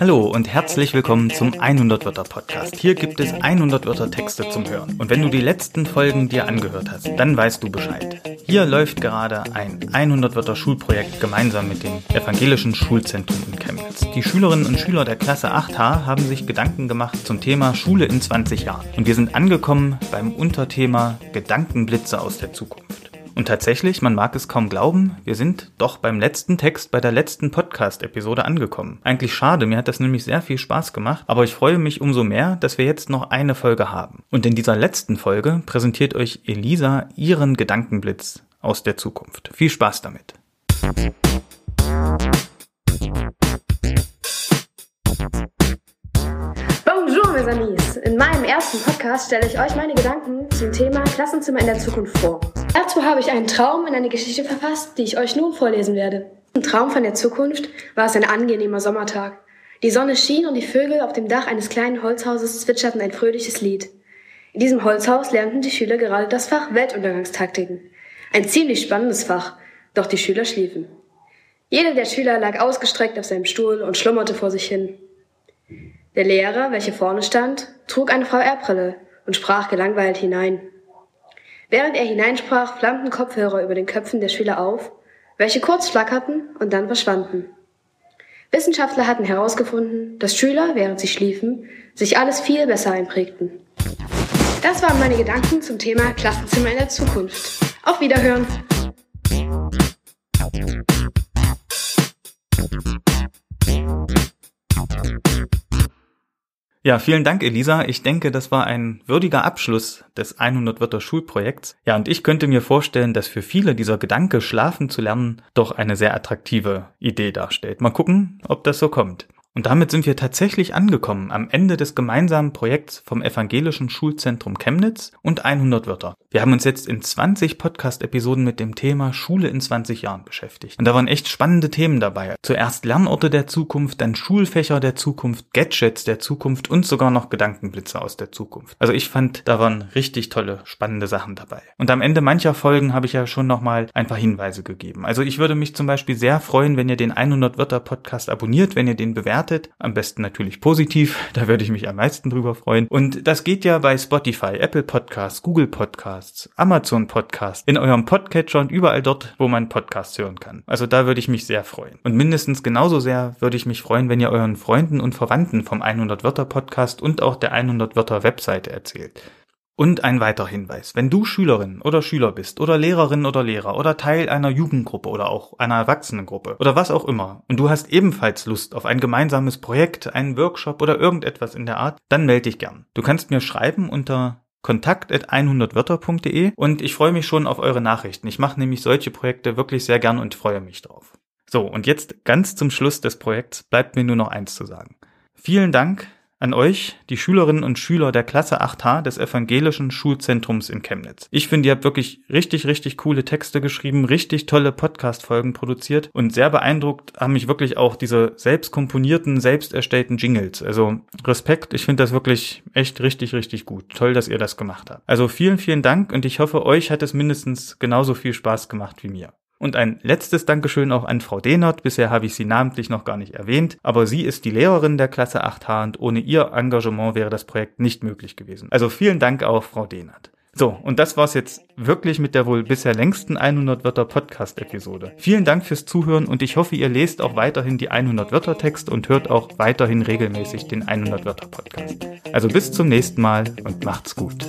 Hallo und herzlich willkommen zum 100 Wörter Podcast. Hier gibt es 100 Wörter Texte zum Hören. Und wenn du die letzten Folgen dir angehört hast, dann weißt du Bescheid. Hier läuft gerade ein 100 Wörter Schulprojekt gemeinsam mit dem Evangelischen Schulzentrum in Chemnitz. Die Schülerinnen und Schüler der Klasse 8H haben sich Gedanken gemacht zum Thema Schule in 20 Jahren. Und wir sind angekommen beim Unterthema Gedankenblitze aus der Zukunft. Und tatsächlich, man mag es kaum glauben, wir sind doch beim letzten Text bei der letzten Podcast-Episode angekommen. Eigentlich schade, mir hat das nämlich sehr viel Spaß gemacht, aber ich freue mich umso mehr, dass wir jetzt noch eine Folge haben. Und in dieser letzten Folge präsentiert euch Elisa ihren Gedankenblitz aus der Zukunft. Viel Spaß damit. Bonjour, mes amis. In meinem ersten Podcast stelle ich euch meine Gedanken zum Thema Klassenzimmer in der Zukunft vor. Dazu habe ich einen Traum in eine Geschichte verfasst, die ich euch nun vorlesen werde. Im Traum von der Zukunft war es ein angenehmer Sommertag. Die Sonne schien und die Vögel auf dem Dach eines kleinen Holzhauses zwitscherten ein fröhliches Lied. In diesem Holzhaus lernten die Schüler gerade das Fach Weltuntergangstaktiken. Ein ziemlich spannendes Fach, doch die Schüler schliefen. Jeder der Schüler lag ausgestreckt auf seinem Stuhl und schlummerte vor sich hin. Der Lehrer, welcher vorne stand, trug eine VR-Brille und sprach gelangweilt hinein. Während er hineinsprach, flammten Kopfhörer über den Köpfen der Schüler auf, welche kurz flackerten und dann verschwanden. Wissenschaftler hatten herausgefunden, dass Schüler, während sie schliefen, sich alles viel besser einprägten. Das waren meine Gedanken zum Thema Klassenzimmer in der Zukunft. Auf Wiederhören! Ja, vielen Dank, Elisa. Ich denke, das war ein würdiger Abschluss des 100 Wörter Schulprojekts. Ja, und ich könnte mir vorstellen, dass für viele dieser Gedanke, schlafen zu lernen, doch eine sehr attraktive Idee darstellt. Mal gucken, ob das so kommt. Und damit sind wir tatsächlich angekommen am Ende des gemeinsamen Projekts vom Evangelischen Schulzentrum Chemnitz und 100 Wörter. Wir haben uns jetzt in 20 Podcast-Episoden mit dem Thema Schule in 20 Jahren beschäftigt. Und da waren echt spannende Themen dabei. Zuerst Lernorte der Zukunft, dann Schulfächer der Zukunft, Gadgets der Zukunft und sogar noch Gedankenblitze aus der Zukunft. Also ich fand, da waren richtig tolle, spannende Sachen dabei. Und am Ende mancher Folgen habe ich ja schon nochmal ein paar Hinweise gegeben. Also ich würde mich zum Beispiel sehr freuen, wenn ihr den 100 Wörter Podcast abonniert, wenn ihr den bewertet. Am besten natürlich positiv. Da würde ich mich am meisten drüber freuen. Und das geht ja bei Spotify, Apple Podcasts, Google Podcasts, Podcasts, Amazon Podcast, in eurem Podcatcher und überall dort, wo man Podcasts hören kann. Also da würde ich mich sehr freuen. Und mindestens genauso sehr würde ich mich freuen, wenn ihr euren Freunden und Verwandten vom 100 Wörter Podcast und auch der 100 Wörter Webseite erzählt. Und ein weiterer Hinweis. Wenn du Schülerin oder Schüler bist oder Lehrerin oder Lehrer oder Teil einer Jugendgruppe oder auch einer Erwachsenengruppe oder was auch immer und du hast ebenfalls Lust auf ein gemeinsames Projekt, einen Workshop oder irgendetwas in der Art, dann melde dich gern. Du kannst mir schreiben unter kontakt.100wörter.de und ich freue mich schon auf eure Nachrichten. Ich mache nämlich solche Projekte wirklich sehr gern und freue mich drauf. So, und jetzt ganz zum Schluss des Projekts bleibt mir nur noch eins zu sagen. Vielen Dank an euch, die Schülerinnen und Schüler der Klasse 8H des Evangelischen Schulzentrums in Chemnitz. Ich finde, ihr habt wirklich richtig, richtig coole Texte geschrieben, richtig tolle Podcast-Folgen produziert und sehr beeindruckt haben mich wirklich auch diese selbst komponierten, selbst erstellten Jingles. Also Respekt, ich finde das wirklich echt richtig, richtig gut. Toll, dass ihr das gemacht habt. Also vielen, vielen Dank und ich hoffe, euch hat es mindestens genauso viel Spaß gemacht wie mir. Und ein letztes Dankeschön auch an Frau Dehnert. Bisher habe ich sie namentlich noch gar nicht erwähnt, aber sie ist die Lehrerin der Klasse 8H und ohne ihr Engagement wäre das Projekt nicht möglich gewesen. Also vielen Dank auch, Frau Dehnert. So, und das war's jetzt wirklich mit der wohl bisher längsten 100 Wörter Podcast Episode. Vielen Dank fürs Zuhören und ich hoffe, ihr lest auch weiterhin die 100 Wörter Text und hört auch weiterhin regelmäßig den 100 Wörter Podcast. Also bis zum nächsten Mal und macht's gut.